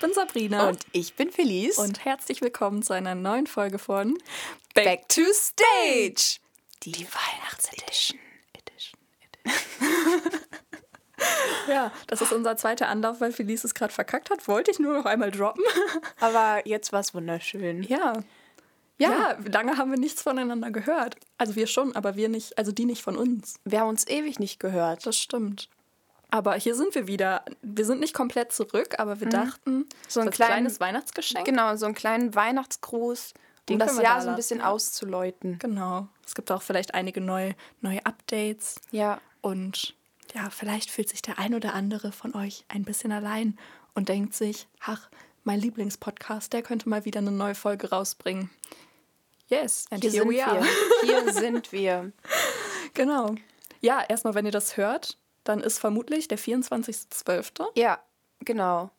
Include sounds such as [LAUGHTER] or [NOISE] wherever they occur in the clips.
bin Sabrina. Und ich bin Felice. Und herzlich willkommen zu einer neuen Folge von Back to Stage. Die, Weihnachtsedition. [LAUGHS] ja, das ist unser zweiter Anlauf, weil Felice es gerade verkackt hat. Wollte ich nur noch einmal droppen. [LAUGHS] Aber jetzt war es wunderschön. Ja. Ja. Ja, lange haben wir nichts voneinander gehört. Also wir schon, aber wir nicht, also die nicht von uns. Wir haben uns ewig nicht gehört. Das stimmt. Aber hier sind wir wieder. Wir sind nicht komplett zurück, aber wir dachten, Mhm. So ein als kleinen- kleines Weihnachtsgeschenk. Genau, so einen kleinen Weihnachtsgruß, Den um das Jahr da so ein bisschen auszuläuten. Genau. Es gibt auch vielleicht einige neue, neue Updates. Ja. Und ja, vielleicht fühlt sich der ein oder andere von euch ein bisschen allein und denkt sich, ach, mein Lieblingspodcast, der könnte mal wieder eine neue Folge rausbringen. Yes, and Hier here sind we are. wir. Hier sind [LAUGHS] wir. Genau. Ja, erstmal, wenn ihr das hört, dann ist vermutlich der 24.12. Ja, genau.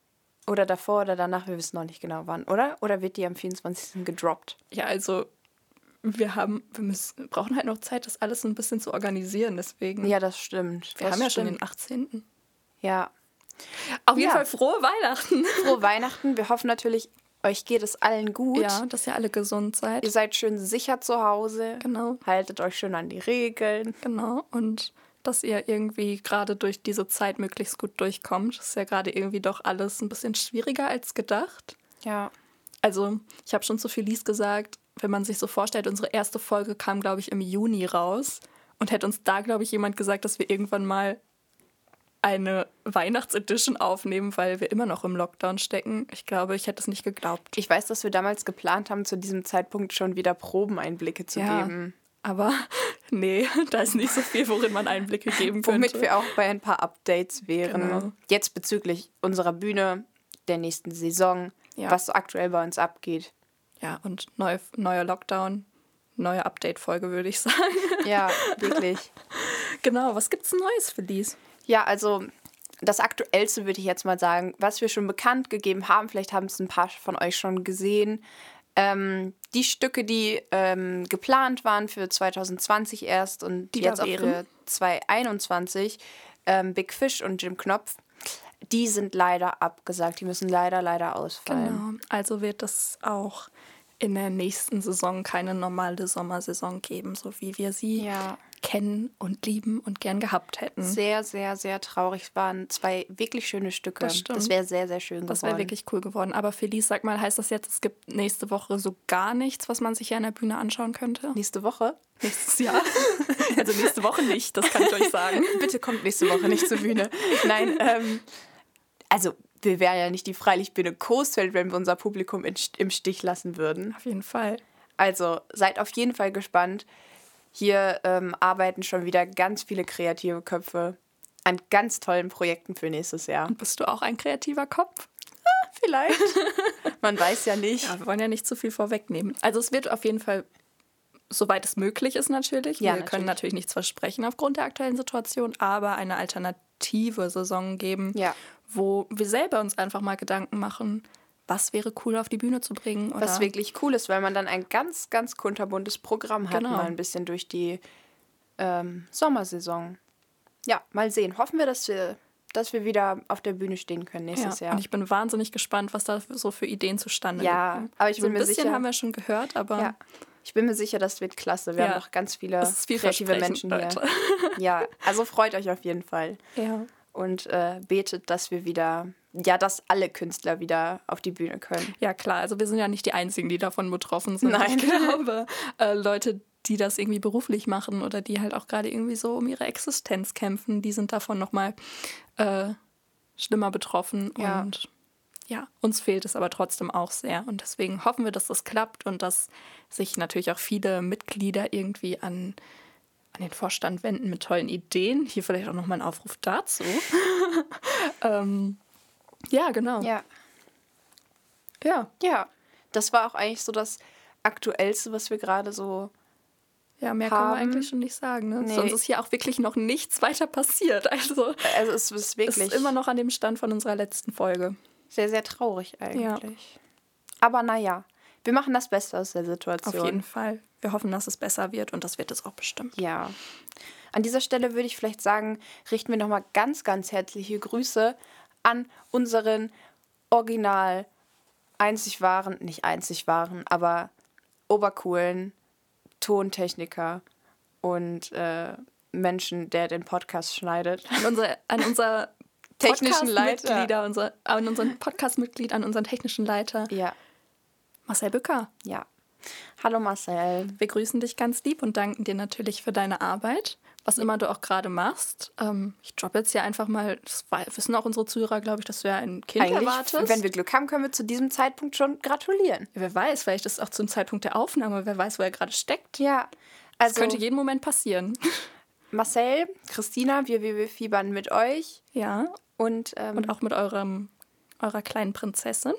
Oder davor oder danach, wir wissen noch nicht genau wann, oder? Oder wird die am 24. gedroppt? Ja, also wir haben, wir müssen, brauchen halt noch Zeit, das alles ein bisschen zu organisieren. Deswegen, Ja, das stimmt. wir das haben ja schon stimmt. den 18. Ja. Auf jeden Ja. Fall frohe Weihnachten. [LAUGHS] Frohe Weihnachten. Wir hoffen natürlich, euch geht es allen gut. Ja, dass ihr alle gesund seid. Ihr seid schön sicher zu Hause. Genau. Haltet euch schön an die Regeln. Genau, und dass ihr irgendwie gerade durch diese Zeit möglichst gut durchkommt. Das ist ja gerade irgendwie doch alles ein bisschen schwieriger als gedacht. Ja. Also, ich habe schon zu Felice gesagt, wenn man sich so vorstellt, unsere erste Folge kam, glaube ich, im Juni raus. Und hätte uns da, glaube ich, jemand gesagt, dass wir irgendwann mal eine Weihnachtsedition aufnehmen, weil wir immer noch im Lockdown stecken. Ich glaube, ich hätte es nicht geglaubt. Ich weiß, dass wir damals geplant haben, zu diesem Zeitpunkt schon wieder Probeneinblicke zu Ja. geben. Aber [LAUGHS] nee, [LAUGHS] da ist nicht so viel, worin man Einblicke geben könnte. Womit wir auch bei ein paar Updates wären. Genau. Jetzt bezüglich unserer Bühne, der nächsten Saison, Ja. was so aktuell bei uns abgeht. Ja, und neu, neuer Lockdown, neue Update-Folge, würde ich [LAUGHS] sagen. Ja, wirklich. genau, was gibt's Neues, Felice? Ja, also das Aktuellste würde ich jetzt mal sagen, was wir schon bekannt gegeben haben, vielleicht haben es ein paar von euch schon gesehen. Ähm, die Stücke, die ähm, geplant waren für 2020 erst und Die jetzt auch für 2021, ähm, Big Fish und Jim Knopf, die sind leider abgesagt. Die müssen leider, leider ausfallen. Genau, also wird es auch in der nächsten Saison keine normale Sommersaison geben, so wie wir sie Ja. Kennen und lieben und gern gehabt hätten. Sehr, sehr, sehr traurig. Es waren zwei wirklich schöne Stücke. Das. Das wäre sehr, sehr schön Das geworden. wäre wirklich cool geworden. Aber Felice, sag mal, heißt das jetzt, es gibt nächste Woche so gar nichts, was man sich hier an der Bühne anschauen könnte? Nächste Woche? Nächstes Jahr? [LAUGHS] also nächste Woche nicht, das kann ich euch sagen. [LAUGHS] Bitte kommt nächste Woche nicht zur Bühne. Nein, ähm, also wir wären ja nicht die Freilichtbühne Coesfeld, wenn wir unser Publikum im Stich lassen würden. Auf jeden Fall. Also seid auf jeden Fall gespannt. Hier ähm, arbeiten schon wieder ganz viele kreative Köpfe an ganz tollen Projekten für nächstes Jahr. Bist du auch ein kreativer Kopf? Vielleicht. [LAUGHS] Man weiß ja nicht. Ja, wir wollen ja nicht zu viel vorwegnehmen. Also es wird auf jeden Fall, soweit es möglich ist natürlich. Ja, wir können natürlich. natürlich nichts versprechen aufgrund der aktuellen Situation, aber eine alternative Saison geben, Ja. wo wir selber uns einfach mal Gedanken machen, was wäre cool auf die Bühne zu bringen. Oder Was wirklich cool ist, weil man dann ein ganz, ganz kunterbuntes Programm hat, Genau. mal ein bisschen durch die ähm, Sommersaison. Ja, mal sehen. Hoffen wir, dass wir, dass wir wieder auf der Bühne stehen können nächstes ja. Jahr. Und ich bin wahnsinnig gespannt, was da so für Ideen zustande Ja, kommen. aber ich so bin ein mir bisschen sicher- haben wir schon gehört, aber ja. Ich bin mir sicher, das wird klasse. Wir Ja. haben noch ganz viele kreative Menschen hier. Leute. Ja, also freut euch auf jeden Fall. Ja. Und äh, betet, dass wir wieder, ja, dass alle Künstler wieder auf die Bühne können. Ja, klar. Also wir sind ja nicht die Einzigen, die davon betroffen sind. Nein. Ich glaube, äh, Leute, die das irgendwie beruflich machen oder die halt auch gerade irgendwie so um ihre Existenz kämpfen, die sind davon nochmal äh, schlimmer betroffen. Ja. Und ja, uns fehlt es aber trotzdem auch sehr. Und deswegen hoffen wir, dass das klappt und dass sich natürlich auch viele Mitglieder irgendwie an, an den Vorstand wenden mit tollen Ideen. Hier vielleicht auch nochmal ein Aufruf dazu. [LAUGHS] ähm, ja, genau. Ja. Ja. Ja, das war auch eigentlich so das Aktuellste, was wir gerade so. Ja, mehr kann man Haben. eigentlich schon nicht sagen. Ne? Nee. Sonst ist hier auch wirklich noch nichts weiter passiert. Also Also es ist wirklich ist immer noch an dem Stand von unserer letzten Folge. sehr, sehr traurig eigentlich. Aber naja, wir machen das Beste aus der Situation. Auf jeden Fall. Wir hoffen, dass es besser wird und das wird es auch bestimmt. Ja. An dieser Stelle würde ich vielleicht sagen, richten wir nochmal ganz, ganz herzliche Grüße an unseren Original einzig wahren, nicht einzig wahren, aber obercoolen Tontechniker und äh, Menschen, der den Podcast schneidet. An unser, an unser [LAUGHS] Technischen Leiter. Unser, an unseren Podcast-Mitglied, an unseren technischen Leiter, Ja, Marcel Bücker. ja. Hallo Marcel. Wir grüßen dich ganz lieb und danken dir natürlich für deine Arbeit, was immer du auch gerade machst. Ähm, ich droppe jetzt hier einfach mal, das wissen auch unsere Zuhörer, glaube ich, dass du ja ein Kind Eigentlich, erwartest. wenn wir Glück haben, können wir zu diesem Zeitpunkt schon gratulieren. Ja, wer weiß, vielleicht ist es auch zum Zeitpunkt der Aufnahme, wer weiß, wo er gerade steckt. Ja, Das also könnte jeden Moment passieren. [LAUGHS] Marcel, Christina, wir, wir, wir fiebern mit euch Ja, und, ähm, und auch mit eurem, eurer kleinen Prinzessin.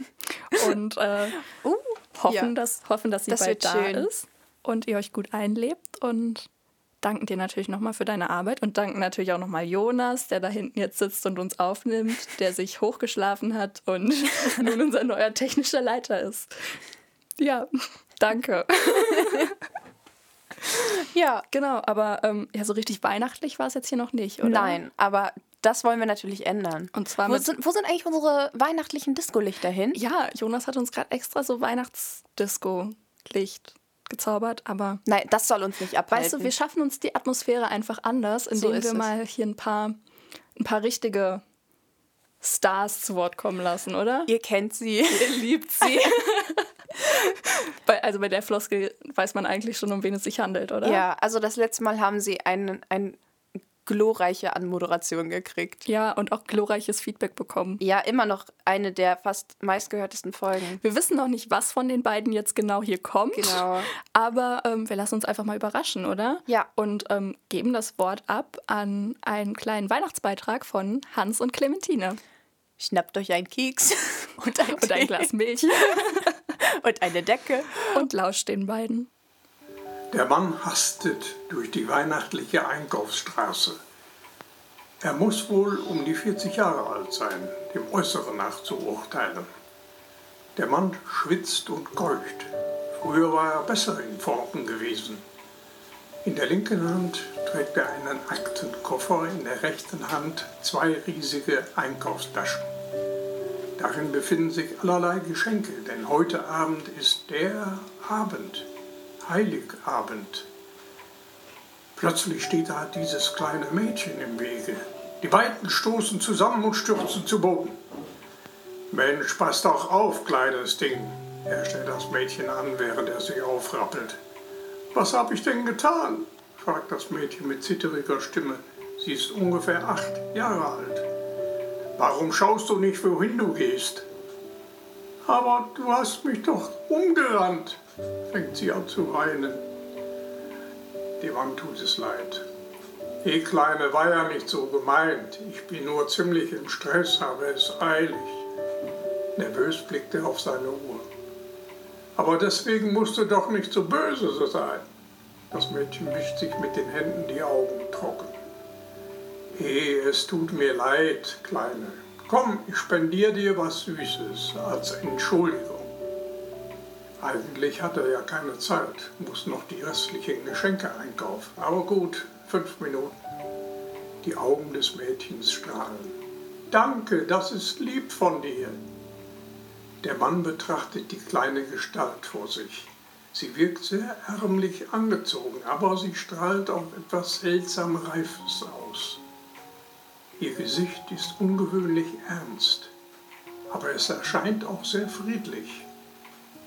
[LAUGHS] und äh, uh, hoffen, Ja. dass, hoffen, dass sie Das bald da schön. ist und ihr euch gut einlebt und danken dir natürlich nochmal für deine Arbeit und danken natürlich auch nochmal Jonas, der da hinten jetzt sitzt und uns aufnimmt, der sich [LAUGHS] hochgeschlafen hat und [LAUGHS] nun unser neuer technischer Leiter ist. Ja, danke. [LAUGHS] ja, Genau, aber ähm, ja, so richtig weihnachtlich war es jetzt hier noch nicht, oder? Nein, aber das wollen wir natürlich ändern. Und zwar Wo sind, wo sind eigentlich unsere weihnachtlichen Disco-Lichter hin? Ja, Jonas hat uns gerade extra so Weihnachtsdisco-Licht gezaubert, aber Nein, das soll uns nicht abhalten. weißt du, wir schaffen uns die Atmosphäre einfach anders, indem ist wir es. mal hier ein paar, ein paar richtige Stars zu Wort kommen lassen, oder? Ihr kennt sie. Ihr liebt sie. bei, also bei der Floskel weiß man eigentlich schon, um wen es sich handelt, oder? ja, also das letzte Mal haben sie eine ein glorreiche Anmoderation gekriegt. Ja, und auch glorreiches Feedback bekommen. Ja, immer noch eine der fast meistgehörtesten Folgen. Wir wissen noch nicht, was von den beiden jetzt genau hier kommt. Genau. Aber ähm, wir lassen uns einfach mal überraschen, oder? Ja. Und ähm, geben das Wort ab an einen kleinen Weihnachtsbeitrag von Hans und Clementine. Schnappt euch einen Keks [LAUGHS] und ein, Und ein Glas Milch. [LAUGHS] und eine Decke. und lauscht den beiden. Der Mann hastet durch die weihnachtliche Einkaufsstraße. Er muss wohl um die 40 Jahre alt sein, dem Äußeren nach zu urteilen. Der Mann schwitzt und keucht. Früher war er besser in Formen gewesen. In der linken Hand trägt er einen Aktenkoffer, in der rechten Hand zwei riesige Einkaufstaschen. Darin befinden sich allerlei Geschenke, denn heute Abend ist der Abend, Heiligabend. Plötzlich steht da dieses kleine Mädchen im Wege. Die beiden stoßen zusammen und stürzen zu Boden. Mensch, pass doch auf, kleines Ding. Er stellt das Mädchen an, während er sich aufrappelt. Was habe ich denn getan? fragt das Mädchen mit zitteriger Stimme. Sie ist ungefähr acht Jahre alt. Warum schaust du nicht, wohin du gehst? Aber du hast mich doch umgerannt, fängt sie an zu weinen. Dem Mann tut es leid. Eh, Kleine, war ja nicht so gemeint. Ich bin nur ziemlich im Stress, habe es eilig. Nervös blickt er auf seine Uhr. Aber deswegen musst du doch nicht so böse sein. Das Mädchen wischt sich mit den Händen die Augen trocken. He, es tut mir leid, Kleine. Komm, ich spendiere dir was Süßes als Entschuldigung. Eigentlich hat er ja keine Zeit, muss noch die restlichen Geschenke einkaufen. Aber gut, fünf Minuten. Die Augen des Mädchens strahlen. Danke, das ist lieb von dir. Der Mann betrachtet die kleine Gestalt vor sich. Sie wirkt sehr ärmlich angezogen, aber sie strahlt auch etwas seltsam Reifes aus. Ihr Gesicht ist ungewöhnlich ernst, aber es erscheint auch sehr friedlich.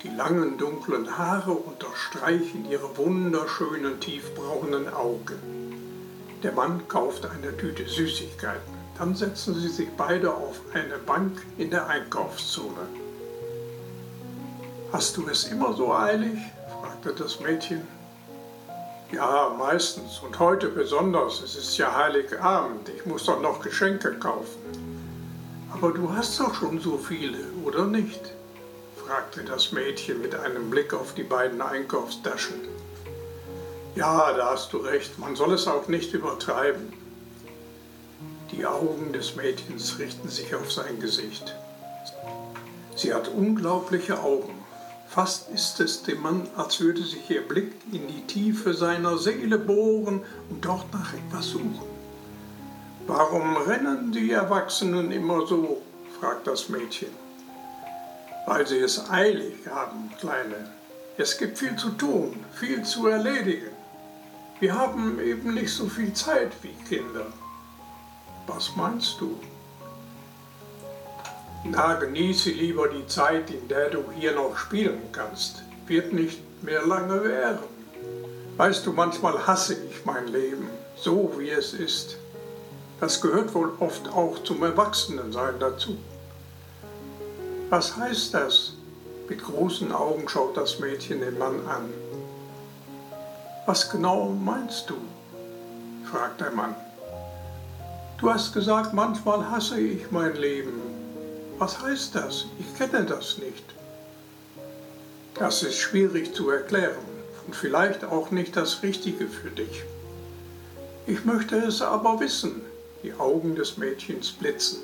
Die langen dunklen Haare unterstreichen ihre wunderschönen tiefbraunen Augen. Der Mann kauft eine Tüte Süßigkeiten. Dann setzen sie sich beide auf eine Bank in der Einkaufszone. Hast du es immer so eilig? fragte das Mädchen. Ja, meistens und heute besonders. Es ist ja Heiligabend. Ich muss doch noch Geschenke kaufen. Aber du hast doch schon so viele, oder nicht? fragte das Mädchen mit einem Blick auf die beiden Einkaufstaschen. Ja, da hast du recht, man soll es auch nicht übertreiben. Die Augen des Mädchens richten sich auf sein Gesicht. Sie hat unglaubliche Augen. Fast ist es dem Mann, als würde sich ihr Blick in die Tiefe seiner Seele bohren und dort nach etwas suchen. Warum rennen die Erwachsenen immer so? fragt das Mädchen. Weil sie es eilig haben, Kleine. Es gibt viel zu tun, viel zu erledigen. Wir haben eben nicht so viel Zeit wie Kinder. Was meinst du? Na, genieße lieber die Zeit, in der du hier noch spielen kannst. Wird nicht mehr lange währen. Weißt du, manchmal hasse ich mein Leben, so wie es ist. Das gehört wohl oft auch zum Erwachsenensein dazu. Was heißt das? Mit großen Augen schaut das Mädchen den Mann an. Was genau meinst du? fragt der Mann. Du hast gesagt, manchmal hasse ich mein Leben. Was heißt das? Ich kenne das nicht. Das ist schwierig zu erklären und vielleicht auch nicht das Richtige für dich. Ich möchte es aber wissen. Die Augen des Mädchens blitzen.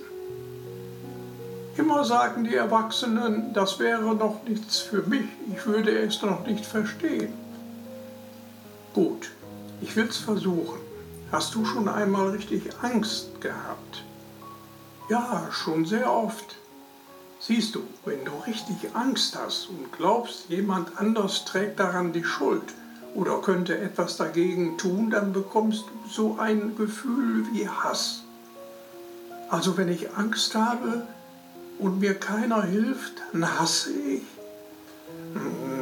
Immer sagen die Erwachsenen, das wäre noch nichts für mich, ich würde es noch nicht verstehen. Gut, ich will's versuchen. Hast du schon einmal richtig Angst gehabt? Ja, schon sehr oft. Siehst du, wenn du richtig Angst hast und glaubst, jemand anders trägt daran die Schuld oder könnte etwas dagegen tun, dann bekommst du so ein Gefühl wie Hass. Also wenn ich Angst habe und mir keiner hilft, dann hasse ich.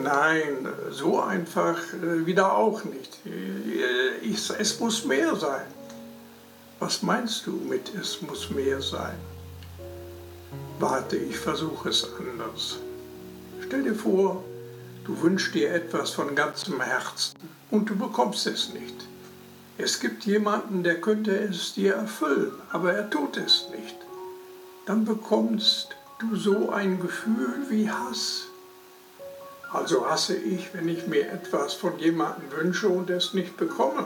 Nein, so einfach äh, wieder auch nicht. Äh, es muss mehr sein. Was meinst du mit es muss mehr sein? Warte, ich versuche es anders. Stell dir vor, du wünschst dir etwas von ganzem Herzen und du bekommst es nicht. Es gibt jemanden, der könnte es dir erfüllen, aber er tut es nicht. Dann bekommst du so ein Gefühl wie Hass. Also hasse ich, wenn ich mir etwas von jemandem wünsche und es nicht bekomme.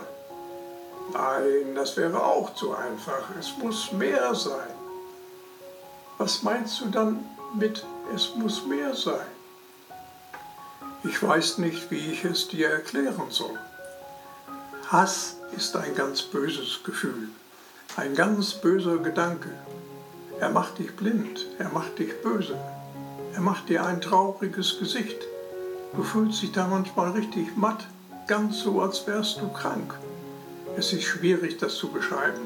Nein, das wäre auch zu einfach. Es muss mehr sein. Was meinst du dann mit es muss mehr sein? Ich weiß nicht, wie ich es dir erklären soll. Hass ist ein ganz böses Gefühl, ein ganz böser Gedanke. Er macht dich blind, er macht dich böse, er macht dir ein trauriges Gesicht. Du fühlst dich da manchmal richtig matt, ganz so, als wärst du krank. Es ist schwierig, das zu beschreiben.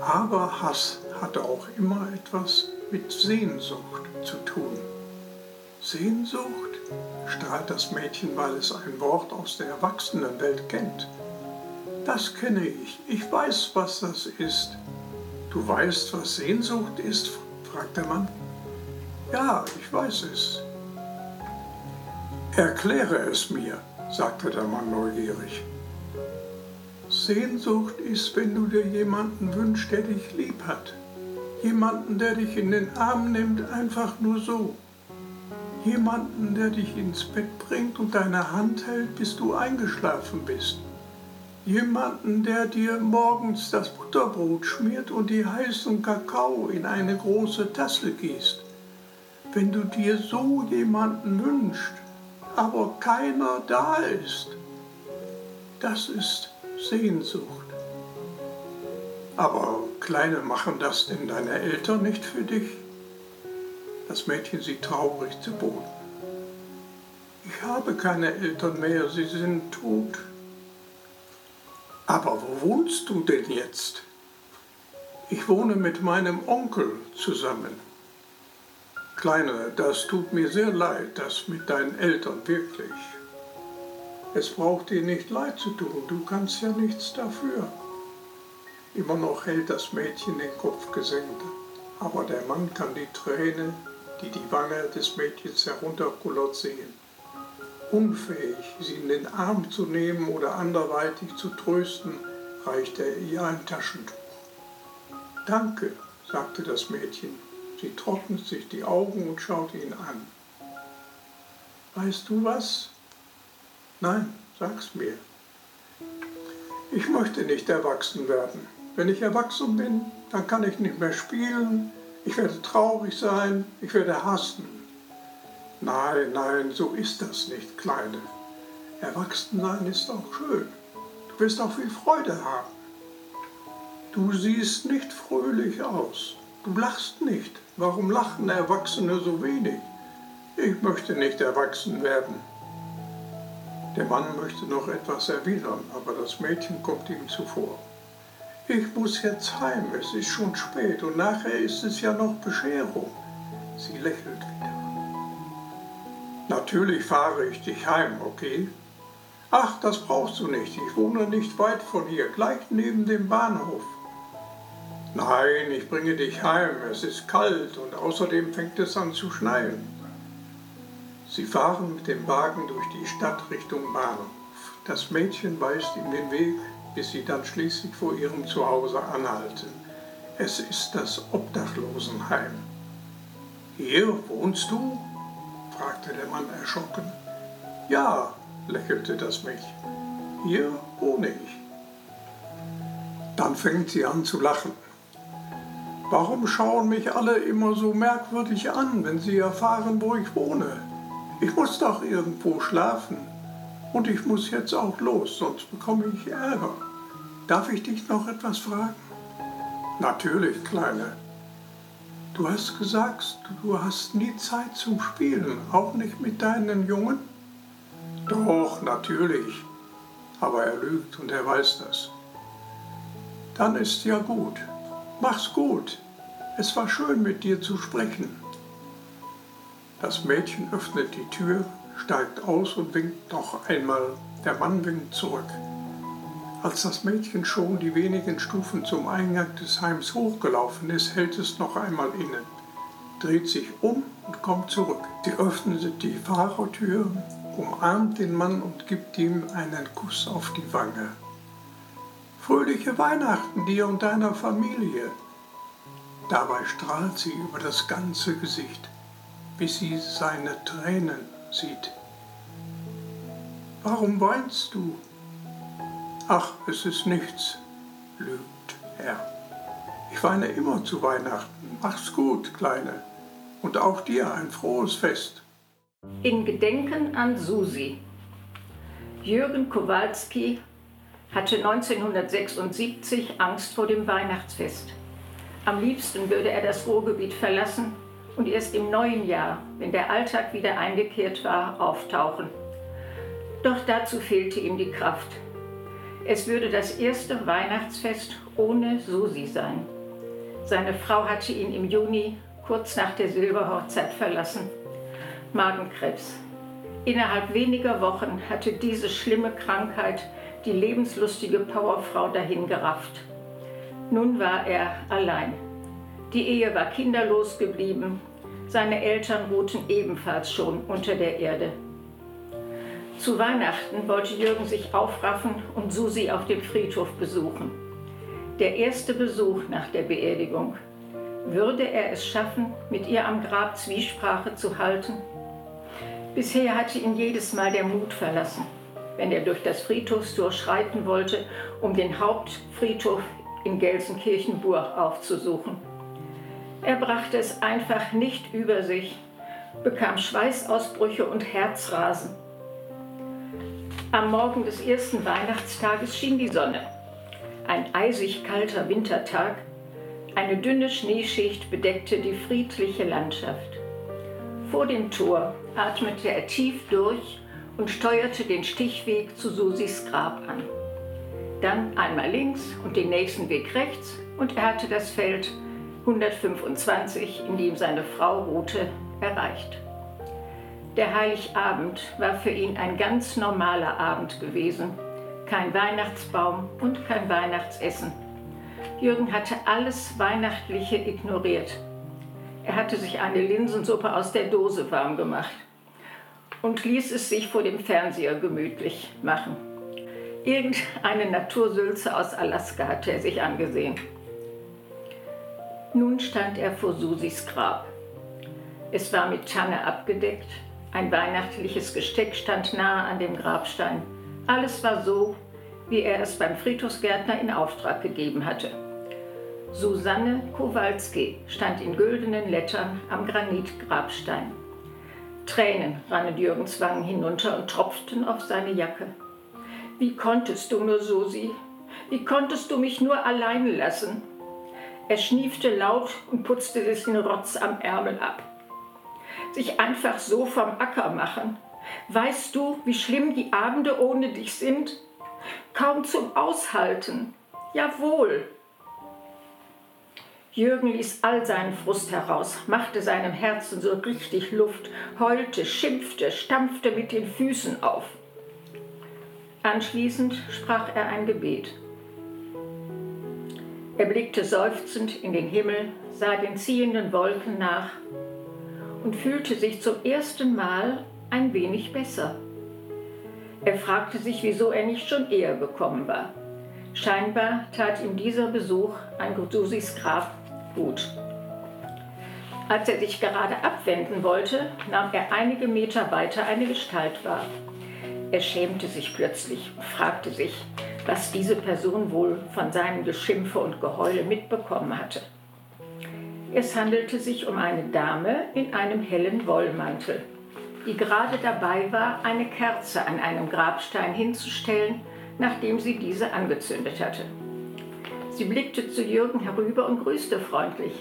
Aber Hass hatte auch immer etwas mit Sehnsucht zu tun. Sehnsucht? strahlt das Mädchen, weil es ein Wort aus der Erwachsenenwelt kennt. Das kenne ich. Ich weiß, was das ist. Du weißt, was Sehnsucht ist? fragt der Mann. Ja, ich weiß es. Erkläre es mir, sagte der Mann neugierig. Sehnsucht ist, wenn du dir jemanden wünschst, der dich lieb hat. Jemanden, der dich in den Arm nimmt, einfach nur so. Jemanden, der dich ins Bett bringt und deine Hand hält, bis du eingeschlafen bist. Jemanden, der dir morgens das Butterbrot schmiert und die heißen Kakao in eine große Tasse gießt. Wenn du dir so jemanden wünschst, aber keiner da ist, das ist Sehnsucht. Aber Kleine, machen das denn deine Eltern nicht für dich? Das Mädchen sieht traurig zu Boden. Ich habe keine Eltern mehr, sie sind tot. Aber wo wohnst du denn jetzt? Ich wohne mit meinem Onkel zusammen. Kleine, das tut mir sehr leid, das mit deinen Eltern wirklich. Es braucht dir nicht leid zu tun, du kannst ja nichts dafür. Immer noch hält das Mädchen den Kopf gesenkt, aber der Mann kann die Träne, die die Wange des Mädchens herunterkullert, sehen. Unfähig, sie in den Arm zu nehmen oder anderweitig zu trösten, reicht er ihr ein Taschentuch. Danke, sagte das Mädchen. Sie trocknet sich die Augen und schaute ihn an. Weißt du was? Nein, sag's mir. Ich möchte nicht erwachsen werden. Wenn ich erwachsen bin, dann kann ich nicht mehr spielen, ich werde traurig sein, ich werde hassen. Nein, nein, so ist das nicht, Kleine. Erwachsensein ist auch schön. Du wirst auch viel Freude haben. Du siehst nicht fröhlich aus. Du lachst nicht. Warum lachen Erwachsene so wenig? Ich möchte nicht erwachsen werden. Der Mann möchte noch etwas erwidern, aber das Mädchen kommt ihm zuvor. Ich muss jetzt heim, es ist schon spät und nachher ist es ja noch Bescherung. Sie lächelt wieder. Natürlich fahre ich dich heim, okay? Ach, das brauchst du nicht, ich wohne nicht weit von hier, gleich neben dem Bahnhof. Nein, ich bringe dich heim, es ist kalt und außerdem fängt es an zu schneien. Sie fahren mit dem Wagen durch die Stadt Richtung Bahnhof. Das Mädchen weist ihm den Weg, bis sie dann schließlich vor ihrem Zuhause anhalten. Es ist das Obdachlosenheim. Hier wohnst du? fragte der Mann erschrocken. Ja, lächelte das Mädchen. Hier wohne ich. Dann fängt sie an zu lachen. Warum schauen mich alle immer so merkwürdig an, wenn sie erfahren, wo ich wohne? Ich muss doch irgendwo schlafen. Und ich muss jetzt auch los, sonst bekomme ich Ärger. Darf ich dich noch etwas fragen? Natürlich, Kleine. Du hast gesagt, du hast nie Zeit zum Spielen, auch nicht mit deinen Jungen? Doch, natürlich. Aber er lügt und er weiß das. Dann ist ja gut. Mach's gut. Es war schön mit dir zu sprechen. Das Mädchen öffnet die Tür, steigt aus und winkt noch einmal. Der Mann winkt zurück. Als das Mädchen schon die wenigen Stufen zum Eingang des Heims hochgelaufen ist, hält es noch einmal inne, dreht sich um und kommt zurück. Sie öffnet die Fahrertür, umarmt den Mann und gibt ihm einen Kuss auf die Wange. Fröhliche Weihnachten dir und deiner Familie. Dabei strahlt sie über das ganze Gesicht, bis sie seine Tränen sieht. Warum weinst du? Ach, es ist nichts, lügt er. Ich weine immer zu Weihnachten. Mach's gut, Kleine. Und auch dir ein frohes Fest. In Gedenken an Susi. Jürgen Kowalski hatte 1976 Angst vor dem Weihnachtsfest. Am liebsten würde er das Ruhrgebiet verlassen und erst im neuen Jahr, wenn der Alltag wieder eingekehrt war, auftauchen. Doch dazu fehlte ihm die Kraft. Es würde das erste Weihnachtsfest ohne Susi sein. Seine Frau hatte ihn im Juni, kurz nach der Silberhochzeit, verlassen. Magenkrebs. Innerhalb weniger Wochen hatte diese schlimme Krankheit die lebenslustige Powerfrau dahingerafft. Nun war er allein. Die Ehe war kinderlos geblieben. Seine Eltern ruhten ebenfalls schon unter der Erde. Zu Weihnachten wollte Jürgen sich aufraffen und Susi auf dem Friedhof besuchen. Der erste Besuch nach der Beerdigung. Würde er es schaffen, mit ihr am Grab Zwiesprache zu halten? Bisher hatte ihn jedes Mal der Mut verlassen wenn er durch das Friedhofstor schreiten wollte, um den Hauptfriedhof in Gelsenkirchen-Burg aufzusuchen. Er brachte es einfach nicht über sich, bekam Schweißausbrüche und Herzrasen. Am Morgen des ersten Weihnachtstages schien die Sonne. Ein eisig kalter Wintertag, eine dünne Schneeschicht bedeckte die friedliche Landschaft. Vor dem Tor atmete er tief durch und steuerte den Stichweg zu Susis Grab an. Dann einmal links und den nächsten Weg rechts und er hatte das Feld 125, in dem seine Frau ruhte, erreicht. Der Heiligabend war für ihn ein ganz normaler Abend gewesen. Kein Weihnachtsbaum und kein Weihnachtsessen. Jürgen hatte alles Weihnachtliche ignoriert. Er hatte sich eine Linsensuppe aus der Dose warm gemacht und ließ es sich vor dem Fernseher gemütlich machen. Irgendeine Natursülze aus Alaska hatte er sich angesehen. Nun stand er vor Susis Grab. Es war mit Tanne abgedeckt, Ein weihnachtliches Gesteck stand nahe an dem Grabstein. Alles war so, wie er es beim Friedhofsgärtner in Auftrag gegeben hatte. Susanne Kowalski stand in güldenen Lettern am Granitgrabstein. Tränen rannen Jürgens Wangen hinunter und tropften auf seine Jacke. Wie konntest du nur, Susi? Wie konntest du mich nur alleine lassen? Er schniefte laut und putzte sich den Rotz am Ärmel ab. Sich einfach so vom Acker machen. Weißt du, wie schlimm die Abende ohne dich sind? Kaum zum Aushalten. Jawohl. Jürgen ließ all seinen Frust heraus, machte seinem Herzen so richtig Luft, heulte, schimpfte, stampfte mit den Füßen auf. Anschließend sprach er ein Gebet. Er blickte seufzend in den Himmel, sah den ziehenden Wolken nach und fühlte sich zum ersten Mal ein wenig besser. Er fragte sich, wieso er nicht schon eher gekommen war. Scheinbar tat ihm dieser Besuch an Susis Grab gut. Als er sich gerade abwenden wollte, nahm er einige Meter weiter eine Gestalt wahr. Er schämte sich plötzlich und fragte sich, was diese Person wohl von seinem Geschimpfe und Geheule mitbekommen hatte. Es handelte sich um eine Dame in einem hellen Wollmantel, die gerade dabei war, eine Kerze an einem Grabstein hinzustellen, nachdem sie diese angezündet hatte. Sie blickte zu Jürgen herüber und grüßte freundlich.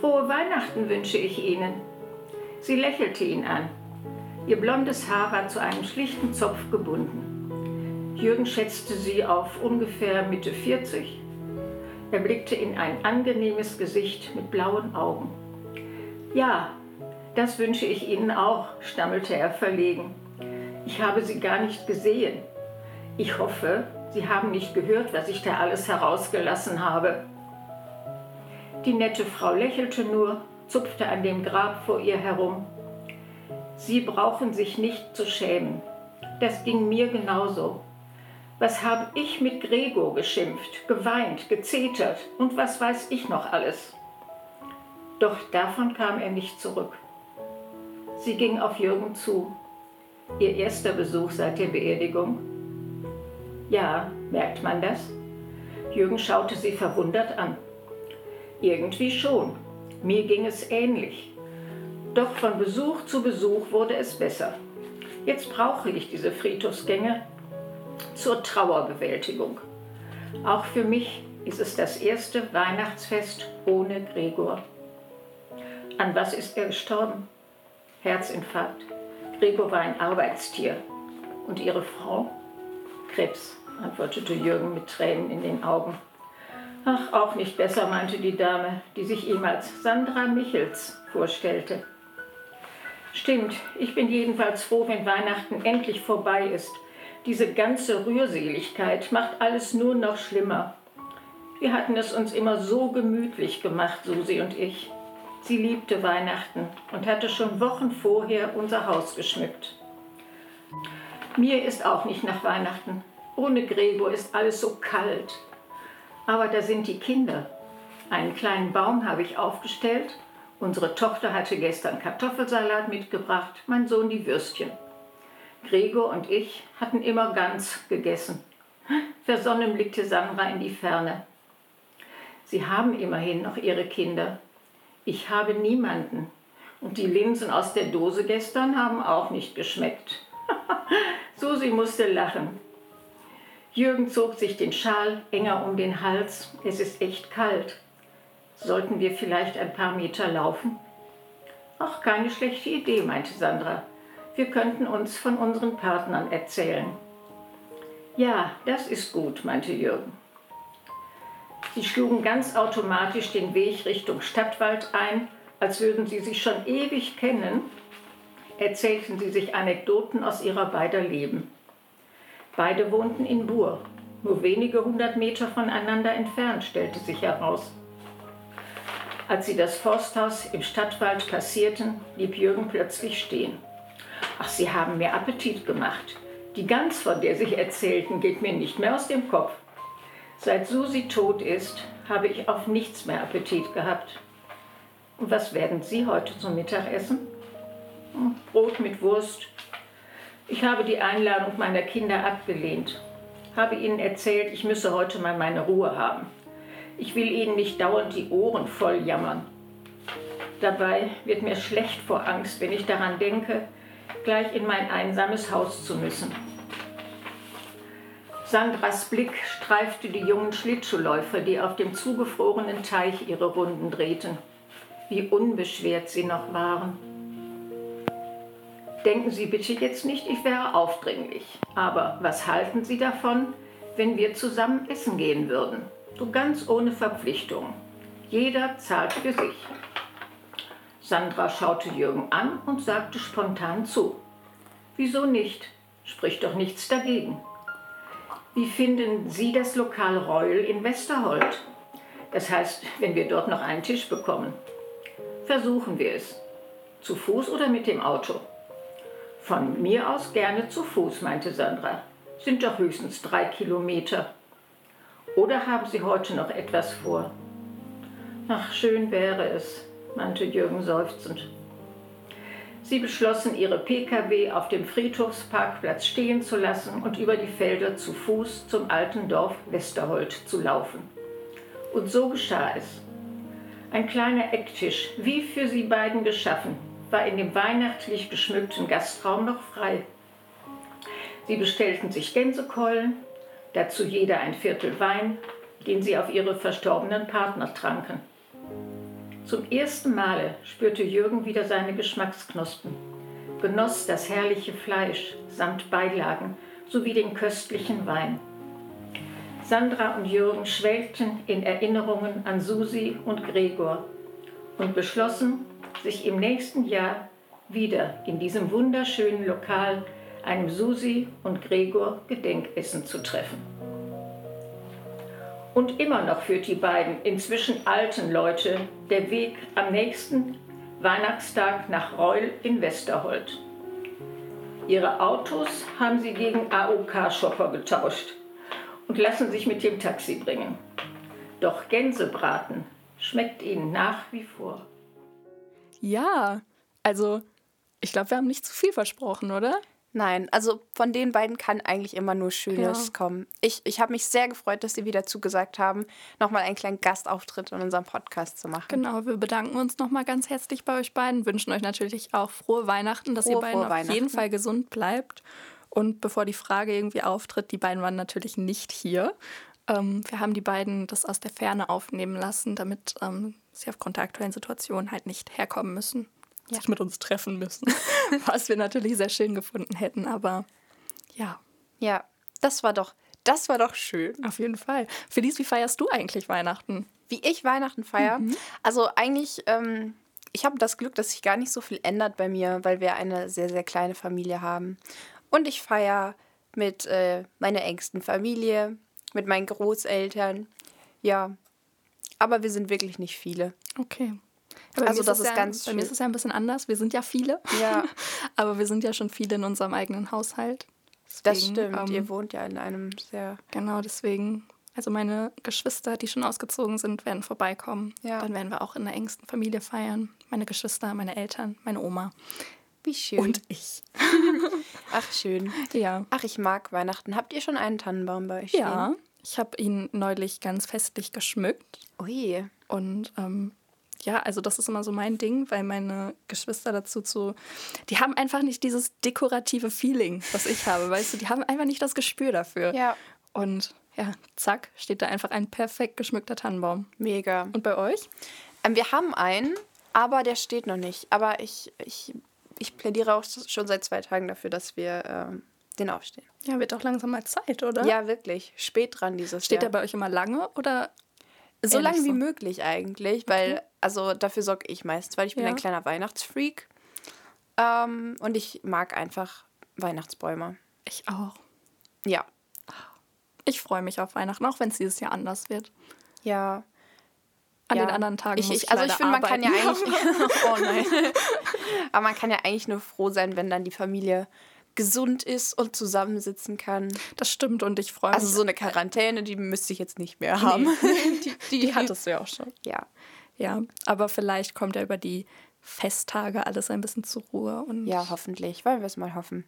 Frohe Weihnachten wünsche ich Ihnen. Sie lächelte ihn an. Ihr blondes Haar war zu einem schlichten Zopf gebunden. Jürgen schätzte sie auf ungefähr Mitte 40 er blickte in ein angenehmes Gesicht mit blauen Augen. Ja, das wünsche ich Ihnen auch, stammelte er verlegen. Ich habe Sie gar nicht gesehen. Ich hoffe, Sie haben nicht gehört, was ich da alles herausgelassen habe. Die nette Frau lächelte nur, zupfte an dem Grab vor ihr herum. Sie brauchen sich nicht zu schämen. Das ging mir genauso. Was habe ich mit Gregor geschimpft, geweint, gezetert und was weiß ich noch alles? Doch davon kam er nicht zurück. Sie ging auf Jürgen zu. Ihr erster Besuch seit der Beerdigung. Ja, merkt man das? Jürgen schaute sie verwundert an. Irgendwie schon. Mir ging es ähnlich. Doch von Besuch zu Besuch wurde es besser. Jetzt brauche ich diese Friedhofsgänge zur Trauerbewältigung. Auch für mich ist es das erste Weihnachtsfest ohne Gregor. An was ist er gestorben? Herzinfarkt. Gregor war ein Arbeitstier. Und ihre Frau? Krebs, antwortete Jürgen mit Tränen in den Augen. Ach, auch nicht besser, meinte die Dame, die sich ihm als Sandra Michels vorstellte. Stimmt, ich bin jedenfalls froh, wenn Weihnachten endlich vorbei ist diese ganze Rührseligkeit macht alles nur noch schlimmer. Wir hatten es uns immer so gemütlich gemacht, Susi und ich. Sie liebte Weihnachten und hatte schon Wochen vorher unser Haus geschmückt. Mir ist auch nicht nach Weihnachten. Ohne Gregor ist alles so kalt. Aber da sind die Kinder. Einen kleinen Baum habe ich aufgestellt. Unsere Tochter hatte gestern Kartoffelsalat mitgebracht, mein Sohn die Würstchen. Gregor und ich hatten immer ganz gegessen. Versonnen blickte Sandra in die Ferne. Sie haben immerhin noch ihre Kinder. Ich habe niemanden. Und die Linsen aus der Dose gestern haben auch nicht geschmeckt. [LAUGHS] Susi musste lachen. Jürgen zog sich den Schal enger um den Hals. Es ist echt kalt. Sollten wir vielleicht ein paar Meter laufen? Ach, keine schlechte Idee, meinte Sandra. Wir könnten uns von unseren Partnern erzählen. Ja, das ist gut, meinte Jürgen. Sie schlugen ganz automatisch den Weg Richtung Stadtwald ein, als würden sie sich schon ewig kennen, erzählten sie sich Anekdoten aus ihrer beider Leben. Beide wohnten in Bur, nur wenige hundert Meter voneinander entfernt, stellte sich heraus. Als sie das Forsthaus im Stadtwald passierten, blieb Jürgen plötzlich stehen. Ach, Sie haben mir Appetit gemacht. Die Gans, von der Sie erzählten, geht mir nicht mehr aus dem Kopf. Seit Susi tot ist, habe ich auf nichts mehr Appetit gehabt. Und was werden Sie heute zum Mittag essen? Brot mit Wurst. Ich habe die Einladung meiner Kinder abgelehnt. Habe ihnen erzählt, ich müsse heute mal meine Ruhe haben. Ich will ihnen nicht dauernd die Ohren voll jammern. Dabei wird mir schlecht vor Angst, wenn ich daran denke, gleich in mein einsames Haus zu müssen. Sandras Blick streifte die jungen Schlittschuhläufer, die auf dem zugefrorenen Teich ihre Runden drehten. Wie unbeschwert sie noch waren. Denken Sie bitte jetzt nicht, ich wäre aufdringlich. Aber was halten Sie davon, wenn wir zusammen essen gehen würden? So ganz ohne Verpflichtung. Jeder zahlt für sich. Sandra schaute Jürgen an und sagte spontan zu. Wieso nicht? Spricht doch nichts dagegen. Wie finden Sie das Lokal Reul in Westerhold? Das heißt, wenn wir dort noch einen Tisch bekommen. Versuchen wir es. Zu Fuß oder mit dem Auto? Von mir aus gerne zu Fuß, meinte Sandra. Sind doch höchstens drei Kilometer. Oder haben Sie heute noch etwas vor? Ach, schön wäre es, meinte Jürgen seufzend. Sie beschlossen, ihre Pkw auf dem Friedhofsparkplatz stehen zu lassen und über die Felder zu Fuß zum alten Dorf Westerhold zu laufen. Und so geschah es. Ein kleiner Ecktisch, wie für sie beiden geschaffen, war in dem weihnachtlich geschmückten Gastraum noch frei. Sie bestellten sich Gänsekeulen, dazu jeder ein Viertel Wein, den sie auf ihre verstorbenen Partner tranken. Zum ersten Male spürte Jürgen wieder seine Geschmacksknospen, genoss das herrliche Fleisch samt Beilagen sowie den köstlichen Wein. Sandra und Jürgen schwelgten in Erinnerungen an Susi und Gregor und beschlossen, sich im nächsten Jahr wieder in diesem wunderschönen Lokal einem Susi und Gregor Gedenkessen zu treffen. Und immer noch führt die beiden inzwischen alten Leute der Weg am nächsten Weihnachtstag nach Reul in Westerhold. Ihre Autos haben sie gegen AOK-Shopper getauscht und lassen sich mit dem Taxi bringen. Doch Gänsebraten schmeckt ihnen nach wie vor. Ja, also ich glaube, wir haben nicht zu viel versprochen, oder? Nein, also von den beiden kann eigentlich immer nur Schönes Ja. kommen. Ich, ich habe mich sehr gefreut, dass sie wieder zugesagt haben, nochmal einen kleinen Gastauftritt in unserem Podcast zu machen. Genau, wir bedanken uns nochmal ganz herzlich bei euch beiden, wünschen euch natürlich auch frohe Weihnachten, dass ihr Frohe, beiden frohe auf jeden. Fall gesund bleibt. Und bevor die Frage irgendwie auftritt, die beiden waren natürlich nicht hier. Ähm, wir haben die beiden das aus der Ferne aufnehmen lassen, damit ähm, sie aufgrund der aktuellen Situation halt nicht herkommen müssen, sich mit uns treffen müssen, [LAUGHS] [LAUGHS] was wir natürlich sehr schön gefunden hätten. Aber ja, Ja, das war doch, das war doch schön. auf jeden Fall. Felice, wie feierst du eigentlich Weihnachten? Wie ich Weihnachten feiere. Also eigentlich, ähm, ich habe das Glück, dass sich gar nicht so viel ändert bei mir, weil wir eine sehr, sehr kleine Familie haben. Und ich feiere mit äh, meiner engsten Familie, mit meinen Großeltern. Ja, aber wir sind wirklich nicht viele. Okay. Ja, bei Also das ist ja, ganz Bei mir ist es ja ein bisschen anders. Wir sind ja viele. Ja. [LAUGHS] Aber wir sind ja schon viele in unserem eigenen Haushalt. Das Deswegen, stimmt. ähm, Ihr wohnt ja in einem sehr. Genau, deswegen. Also meine Geschwister, die schon ausgezogen sind, werden vorbeikommen. Ja. Dann werden wir auch in der engsten Familie feiern. Meine Geschwister, meine Eltern, meine Oma Wie schön. und ich. [LAUGHS] Ach, schön. Ja. Ach, ich mag Weihnachten. Habt ihr schon einen Tannenbaum bei euch? Ja, ich habe ihn neulich ganz festlich geschmückt. Stehen? Ui. Und ähm, ja, also das ist immer so mein Ding, weil meine Geschwister dazu zu, die haben einfach nicht dieses dekorative Feeling, was ich habe, weißt du, die haben einfach nicht das Gespür dafür. Ja. Und ja, zack, steht da einfach ein perfekt geschmückter Tannenbaum. Mega. Und bei euch? Ähm, wir haben einen, aber der steht noch nicht. Aber ich, ich, ich plädiere auch schon seit zwei Tagen dafür, dass wir ähm, den aufstehen. Ja, wird doch langsam mal Zeit, oder? Ja, wirklich. Spät dran dieses Steht Jahr. der bei euch immer lange oder? So lange wie so? möglich eigentlich, weil, also dafür sorge ich meistens, weil ich bin Ja. ein kleiner Weihnachtsfreak. Ähm, und ich mag einfach Weihnachtsbäume. Ich auch. Ja. Ich freue mich auf Weihnachten, auch wenn es dieses Jahr anders wird. Ja. An ja. den anderen Tagen ich, muss ich, Also ich finde, man kann ja eigentlich. [LAUGHS] [LAUGHS] oh nein. Aber man kann ja eigentlich nur froh sein, wenn dann die Familie gesund ist und zusammensitzen kann. Das stimmt und ich freue mich. Also so eine Quarantäne, die müsste ich jetzt nicht mehr haben. [LAUGHS] die, [LAUGHS] die hattest du ja auch schon. Ja. Ja, aber vielleicht kommt ja über die Festtage alles ein bisschen zur Ruhe und Ja, hoffentlich. Wollen wir es mal hoffen.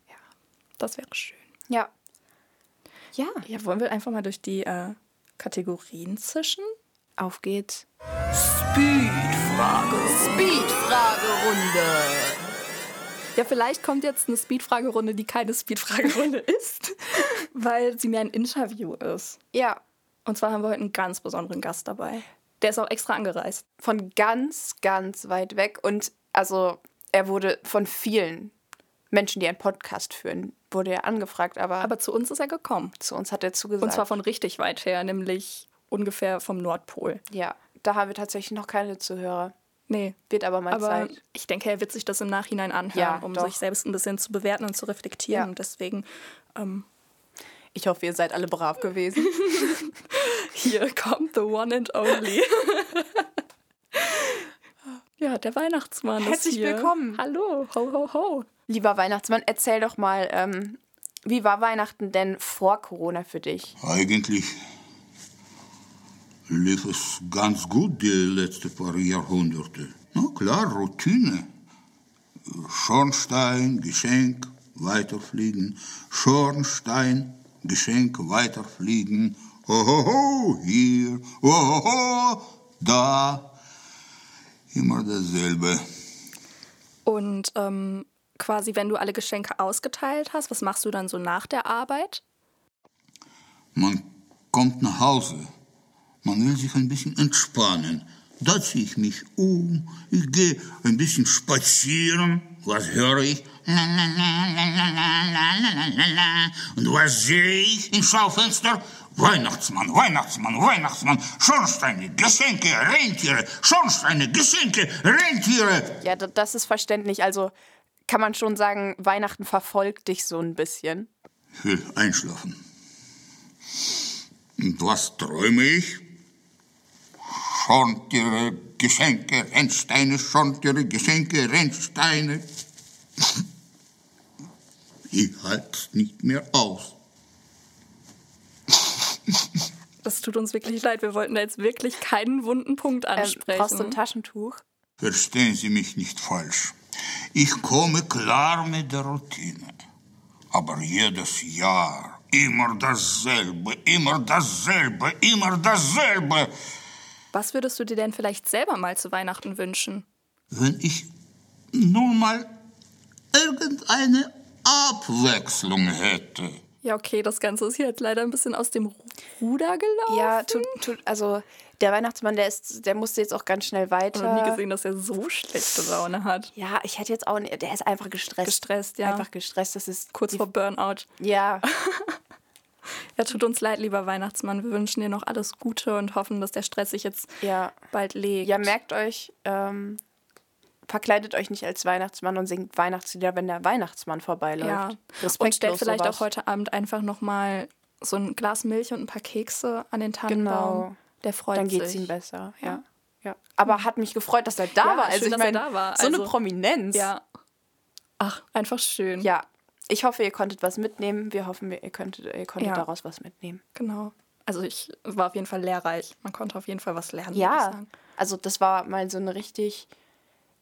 das wäre schön. Ja. Ja. Ja, wollen wir einfach mal durch die äh, Kategorien zischen? Auf geht's. Speedfrage. Speedfragerunde. Ja, vielleicht kommt jetzt eine Speedfragerunde, die keine Speedfragerunde [LAUGHS] ist, weil sie mir ein Interview ist. Ja. Und zwar haben wir heute einen ganz besonderen Gast dabei. Der ist auch extra angereist. Von ganz, ganz weit weg. Und also er wurde von vielen Menschen, die einen Podcast führen, wurde er angefragt, aber, Aber zu uns ist er gekommen. zu uns hat er zugesagt. Und zwar von richtig weit her, nämlich ungefähr vom Nordpol. Ja, da haben wir tatsächlich noch keine Zuhörer. Nee. Wird aber mal Aber Zeit. ich denke, er wird sich das im Nachhinein anhören, Ja, um doch. sich selbst ein bisschen zu bewerten und zu reflektieren. Ja. Und deswegen ähm, Ich hoffe, ihr seid alle brav gewesen. [LAUGHS] hier kommt the one and only. [LAUGHS] ja, der Weihnachtsmann Herzlich ist hier. willkommen. Hallo, ho, ho, ho. Lieber Weihnachtsmann, erzähl doch mal, ähm, wie war Weihnachten denn vor Corona für dich? Eigentlich lief es ganz gut die letzten paar Jahrhunderte. Na klar, Routine. Schornstein, Geschenk, weiterfliegen. Schornstein, Geschenk, weiterfliegen. Hohoho, hier, hohoho, da. Immer dasselbe. Und ähm, quasi, wenn du alle Geschenke ausgeteilt hast, was machst du dann so nach der Arbeit? Man kommt nach Hause. Man will sich ein bisschen entspannen. Da ziehe ich mich um, ich gehe ein bisschen spazieren. Was höre ich? Und was sehe ich im Schaufenster? Weihnachtsmann, Weihnachtsmann, Weihnachtsmann, Schornsteine, Geschenke, Rentiere, Schornsteine, Geschenke, Rentiere. Ja, das ist verständlich. Also kann man schon sagen, Weihnachten verfolgt dich so ein bisschen. Ich will einschlafen. Und was träume ich? Schorntiere, Geschenke, Rennsteine, Schorntiere, Geschenke, Rennsteine. Ich halt's nicht mehr aus. Das tut uns wirklich leid. Wir wollten da jetzt wirklich keinen wunden Punkt Ähm, ansprechen. brauchst du ein Taschentuch? Verstehen Sie mich nicht falsch. Ich komme klar mit der Routine. Aber jedes Jahr immer dasselbe, immer dasselbe, immer dasselbe. Was würdest du dir denn vielleicht selber mal zu Weihnachten wünschen? wenn ich nun mal irgendeine Abwechslung hätte. Ja, okay, das Ganze ist hier jetzt leider ein bisschen aus dem Ru- Ruder gelaufen. Ja, tut, tut, also der Weihnachtsmann, der ist, der musste jetzt auch ganz schnell Ich habe noch nie weiter. gesehen, dass er so schlechte Laune hat. Ja, ich hätte jetzt auch, der ist einfach gestresst. Gestresst, ja. Einfach gestresst, das ist Kurz die- vor Burnout. Ja, [LAUGHS] Ja, tut uns leid, lieber Weihnachtsmann. Wir wünschen dir noch alles Gute und hoffen, dass der Stress sich jetzt ja. bald legt. Ja, merkt euch, ähm, verkleidet euch nicht als Weihnachtsmann und singt Weihnachtslieder, wenn der Weihnachtsmann vorbeiläuft. Ja. Und Respektlos stellt vielleicht sowas. auch heute Abend einfach nochmal so ein Glas Milch und ein paar Kekse an den Tannenbaum. Genau. Der freut Dann sich. geht es ihm besser. Ja. ja. Aber hat mich gefreut, dass er da Ja, war. Also schön, ich dass er meine, da war. so eine Also- Prominenz. Ja. Ach, einfach schön. Ja. Ich hoffe, ihr konntet was mitnehmen. Wir hoffen, ihr konntet, ihr konntet Ja. daraus was mitnehmen. Genau. Also ich war auf jeden Fall lehrreich. Man konnte auf jeden Fall was lernen. Ja, also das war mal so eine richtig,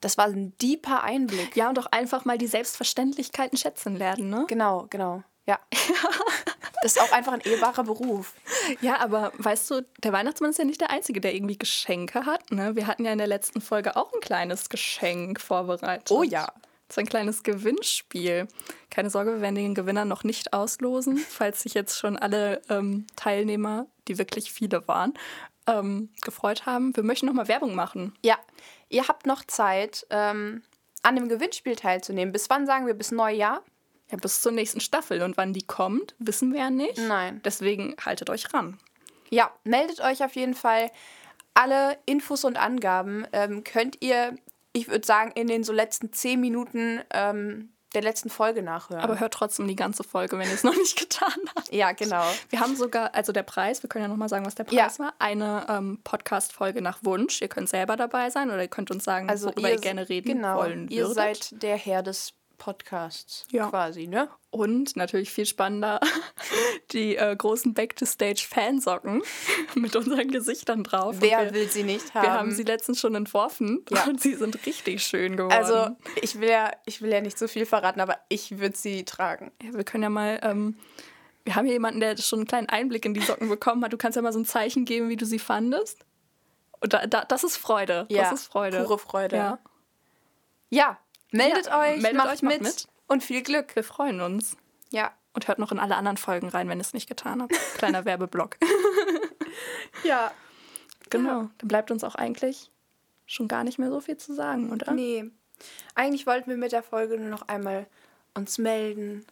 das war ein deeper Einblick. Ja, und auch einfach mal die Selbstverständlichkeiten schätzen lernen, ne? Genau, genau. Ja. [LAUGHS] das ist auch einfach ein ehrbarer Beruf. Ja, aber weißt du, der Weihnachtsmann ist ja nicht der Einzige, der irgendwie Geschenke hat. Ne? Wir hatten ja in der letzten Folge auch ein kleines Geschenk vorbereitet. Oh ja. So ein kleines Gewinnspiel. Keine Sorge, wir werden den Gewinner noch nicht auslosen, falls sich jetzt schon alle ähm, Teilnehmer, die wirklich viele waren, ähm, gefreut haben. Wir möchten nochmal Werbung machen. Ja, ihr habt noch Zeit, ähm, an dem Gewinnspiel teilzunehmen. Bis wann sagen wir? Bis Neujahr? Ja, bis zur nächsten Staffel. Und wann die kommt, wissen wir ja nicht. Nein. Deswegen haltet euch ran. Ja, meldet euch auf jeden Fall. Alle Infos und Angaben ähm, könnt ihr, ich würde sagen, in den so letzten zehn Minuten ähm, der letzten Folge nachhören. Aber hört trotzdem die ganze Folge, wenn ihr es noch nicht [LAUGHS] getan habt. ja, genau. Wir haben sogar, also der Preis, wir können ja nochmal sagen, was der Preis Ja. war, eine ähm, Podcast-Folge nach Wunsch. Ihr könnt selber dabei sein oder ihr könnt uns sagen, Also worüber ihr, ihr gerne reden genau, wollen ihr würdet. seid der Herr des Podcasts Ja. quasi, ne? Und natürlich viel spannender, [LAUGHS] die äh, großen Back-to-Stage-Fansocken [LAUGHS] mit unseren Gesichtern drauf. Wer wir, will sie nicht haben? Wir haben sie letztens schon entworfen Ja. [LAUGHS] und sie sind richtig schön geworden. also, ich will, ja, ich will ja nicht so viel verraten, aber ich würde sie tragen. Ja, wir können ja mal, ähm, wir haben hier jemanden, der schon einen kleinen Einblick in die Socken bekommen hat. Du kannst ja mal so ein Zeichen geben, wie du sie fandest. Und da, da, das ist Freude. Ja, das ist Freude. pure Freude. Ja, Ja, meldet Ja, euch, meldet macht, euch, macht mit, mit. und viel Glück. wir freuen uns. Ja. Und hört noch in alle anderen Folgen rein, wenn ihr es nicht getan habt. [LAUGHS] Kleiner Werbeblock. [LAUGHS] Ja. Genau. Dann bleibt uns auch eigentlich schon gar nicht mehr so viel zu sagen, oder? Nee. Eigentlich wollten wir mit der Folge nur noch einmal uns melden,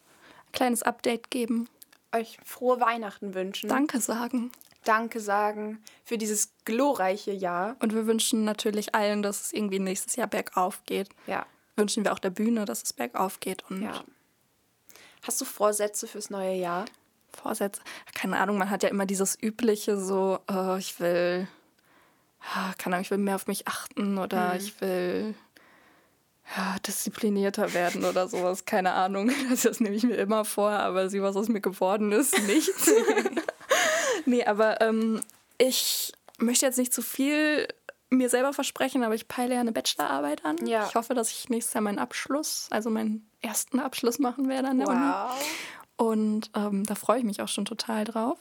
Kleines Update geben. euch frohe Weihnachten wünschen. Danke sagen. Danke sagen für dieses glorreiche Jahr. Und wir wünschen natürlich allen, dass es irgendwie nächstes Jahr bergauf geht. Ja. Wünschen wir auch der Bühne, dass es bergauf geht und Ja. Hast du Vorsätze fürs neue Jahr? Vorsätze. Keine Ahnung, man hat ja immer dieses übliche so, äh, ich will, ah, keine Ahnung, ich will mehr auf mich achten oder ich will ja, disziplinierter werden oder sowas. Keine Ahnung. [LAUGHS] Das, das nehme ich mir immer vor, aber sie, was aus mir geworden ist, nichts. [LAUGHS] [LAUGHS] nee, aber ähm, ich möchte jetzt nicht zu viel mir selber versprechen, aber ich peile ja eine Bachelorarbeit an. Ja. Ich hoffe, dass ich nächstes Jahr meinen Abschluss, also meinen ersten Abschluss machen werde an der Uni. Und ähm, da freue ich mich auch schon total drauf.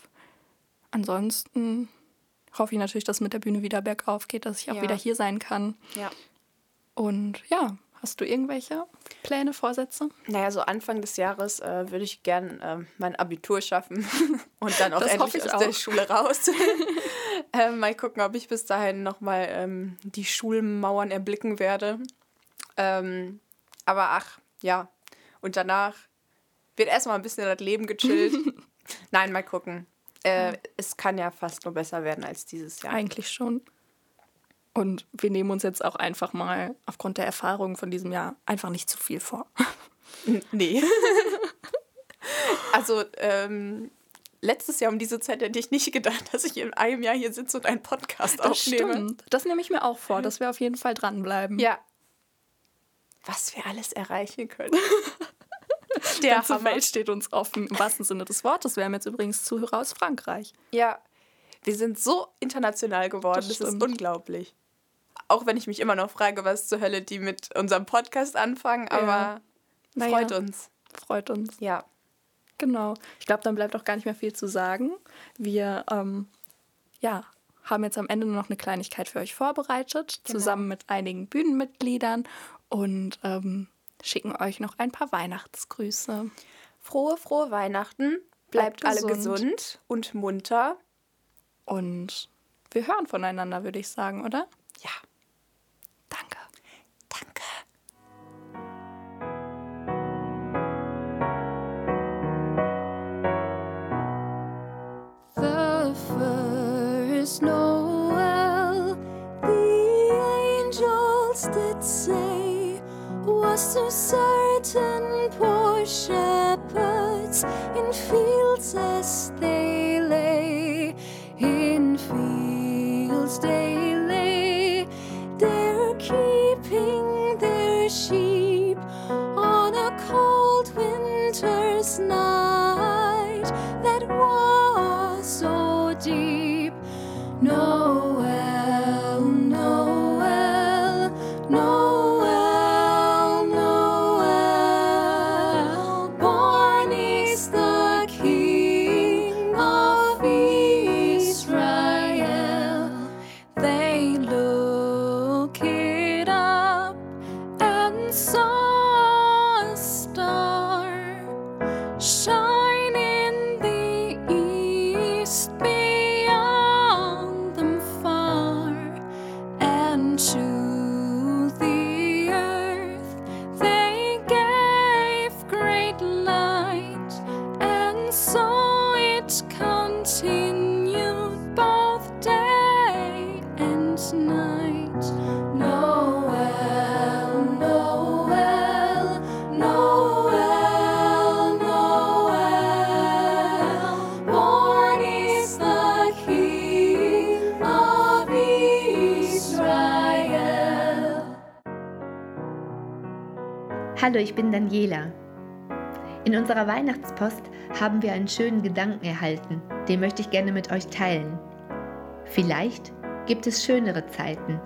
Ansonsten hoffe ich natürlich, dass mit der Bühne wieder bergauf geht, dass ich auch Ja. wieder hier sein kann. Ja. Und ja, hast du irgendwelche Pläne, Vorsätze? Naja, so Anfang des Jahres äh, würde ich gern ähm, mein Abitur schaffen [LAUGHS] und dann auch Das endlich ich aus der auch. Schule raus. [LAUGHS] ähm, mal gucken, ob ich bis dahin nochmal ähm, die Schulmauern erblicken werde. Ähm, aber ach, ja. Und danach wird erstmal ein bisschen das Leben gechillt. [LAUGHS] Nein, mal gucken. Äh, es kann ja fast nur besser werden als dieses Jahr. Eigentlich schon. Und wir nehmen uns jetzt auch einfach mal aufgrund der Erfahrungen von diesem Jahr einfach nicht zu viel vor. Nee. [LAUGHS] also, ähm, letztes Jahr um diese Zeit hätte ich nicht gedacht, dass ich in einem Jahr hier sitze und einen Podcast Das aufnehme. stimmt. Das nehme ich mir auch vor, dass wir auf jeden Fall dranbleiben. Ja. Was wir alles erreichen können. Die [LAUGHS] Der ganze Hammer. Welt steht uns offen, im wahrsten Sinne des Wortes. Wir haben jetzt übrigens Zuhörer aus Frankreich. Ja. Wir sind so international geworden. Das Das, ist unglaublich. Auch wenn ich mich immer noch frage, was zur Hölle die mit unserem Podcast anfangen, aber Naja. freut uns. Freut uns. Ja. Genau. Ich glaube, dann bleibt auch gar nicht mehr viel zu sagen. Wir ähm, ja, haben jetzt am Ende nur noch eine Kleinigkeit für euch vorbereitet, Genau. zusammen mit einigen Bühnenmitgliedern und ähm, schicken euch noch ein paar Weihnachtsgrüße. Frohe, frohe Weihnachten. Bleibt, Bleibt alle gesund. gesund und munter. Und wir hören voneinander, würde ich sagen, oder? Ja. Was to certain poor shepherds in fields as they Hallo, ich bin Daniela. In unserer Weihnachtspost haben wir einen schönen Gedanken erhalten, den möchte ich gerne mit euch teilen. Vielleicht gibt es schönere Zeiten,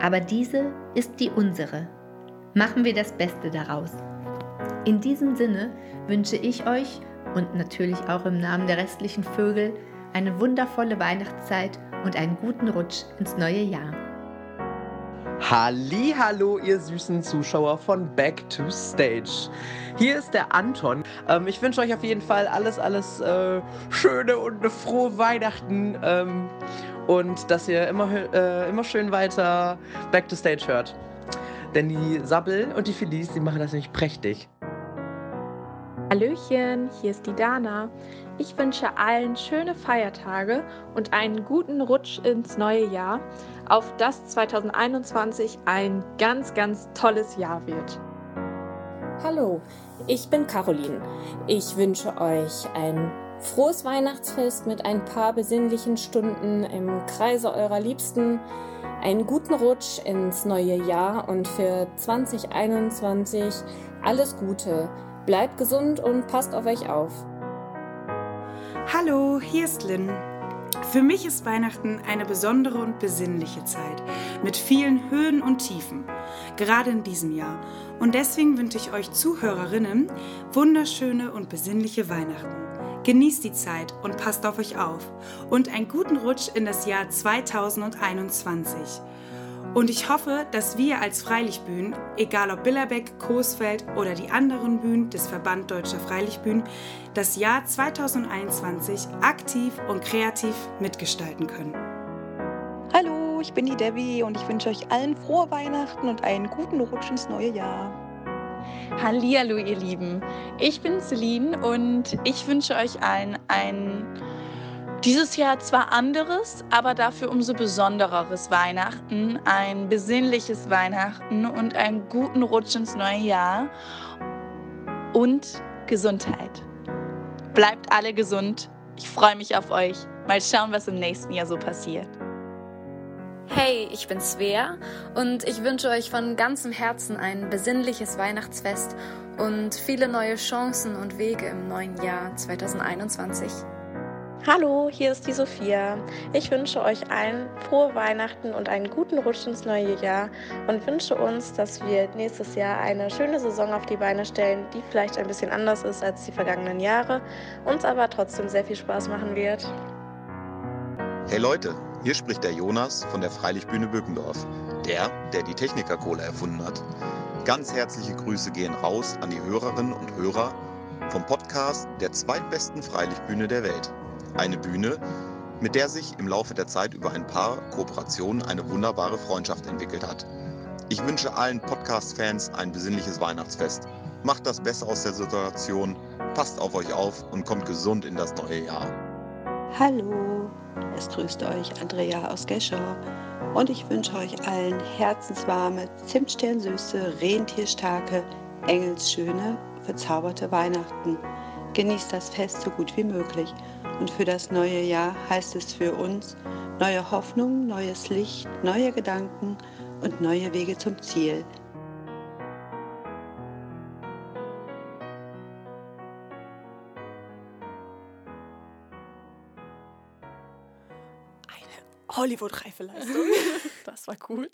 aber diese ist die unsere. Machen wir das Beste daraus. In diesem Sinne wünsche ich euch und natürlich auch im Namen der restlichen Vögel eine wundervolle Weihnachtszeit und einen guten Rutsch ins neue Jahr. Hallo, ihr süßen Zuschauer von Back to Stage. Hier ist der Anton. Ähm, ich wünsche euch auf jeden Fall alles, alles äh, Schöne und eine frohe Weihnachten ähm, und dass ihr immer, äh, immer schön weiter Back to Stage hört. Denn die Sabbel und die Felice, die machen das nämlich prächtig. Hallöchen, hier ist die Dana. Ich wünsche allen schöne Feiertage und einen guten Rutsch ins neue Jahr, auf das 2021 ein ganz, ganz tolles Jahr wird. Hallo, ich bin Caroline. Ich wünsche euch ein frohes Weihnachtsfest mit ein paar besinnlichen Stunden im Kreise eurer Liebsten, einen guten Rutsch ins neue Jahr und für 2021 alles Gute. Bleibt gesund und passt auf euch auf. Hallo, hier ist Lynn. Für mich ist Weihnachten eine besondere und besinnliche Zeit mit vielen Höhen und Tiefen, gerade in diesem Jahr. Und deswegen wünsche ich euch Zuhörerinnen wunderschöne und besinnliche Weihnachten. Genießt die Zeit und passt auf euch auf und einen guten Rutsch in das Jahr 2021. Und ich hoffe, dass wir als Freilichtbühnen, egal ob Billerbeck, Coesfeld oder die anderen Bühnen des Verband Deutscher Freilichtbühnen, das Jahr 2021 aktiv und kreativ mitgestalten können. Hallo, ich bin die Debbie und ich wünsche euch allen frohe Weihnachten und einen guten Rutsch ins neue Jahr. Hallihallo, ihr Lieben. Ich bin Celine und ich wünsche euch allen ein dieses Jahr zwar anderes, aber dafür umso besondereres Weihnachten, ein besinnliches Weihnachten und einen guten Rutsch ins neue Jahr und Gesundheit. Bleibt alle gesund. Ich freue mich auf euch. Mal schauen, was im nächsten Jahr so passiert. Hey, ich bin Svea und ich wünsche euch von ganzem Herzen ein besinnliches Weihnachtsfest und viele neue Chancen und Wege im neuen Jahr 2021. Hallo, hier ist die Sophia. Ich wünsche euch allen frohe Weihnachten und einen guten Rutsch ins neue Jahr und wünsche uns, dass wir nächstes Jahr eine schöne Saison auf die Beine stellen, die vielleicht ein bisschen anders ist als die vergangenen Jahre, uns aber trotzdem sehr viel Spaß machen wird. Hey Leute, hier spricht der Jonas von der Freilichtbühne Bückendorf, der, der die Techniker-Cola erfunden hat. Ganz herzliche Grüße gehen raus an die Hörerinnen und Hörer vom Podcast der zweitbesten Freilichtbühne der Welt. Eine Bühne, mit der sich im Laufe der Zeit über ein paar Kooperationen eine wunderbare Freundschaft entwickelt hat. Ich wünsche allen Podcast-Fans ein besinnliches Weihnachtsfest. Macht das Beste aus der Situation, passt auf euch auf und kommt gesund in das neue Jahr. Hallo, es grüßt euch Andrea aus Gescher und ich wünsche euch allen herzenswarme, zimtsternsüße, rentierstarke, engelsschöne, verzauberte Weihnachten. Genießt das Fest so gut wie möglich und für das neue Jahr heißt es für uns neue Hoffnung, neues Licht, neue Gedanken und neue Wege zum Ziel. Hollywood-reife Leistung. [LAUGHS] Das war gut.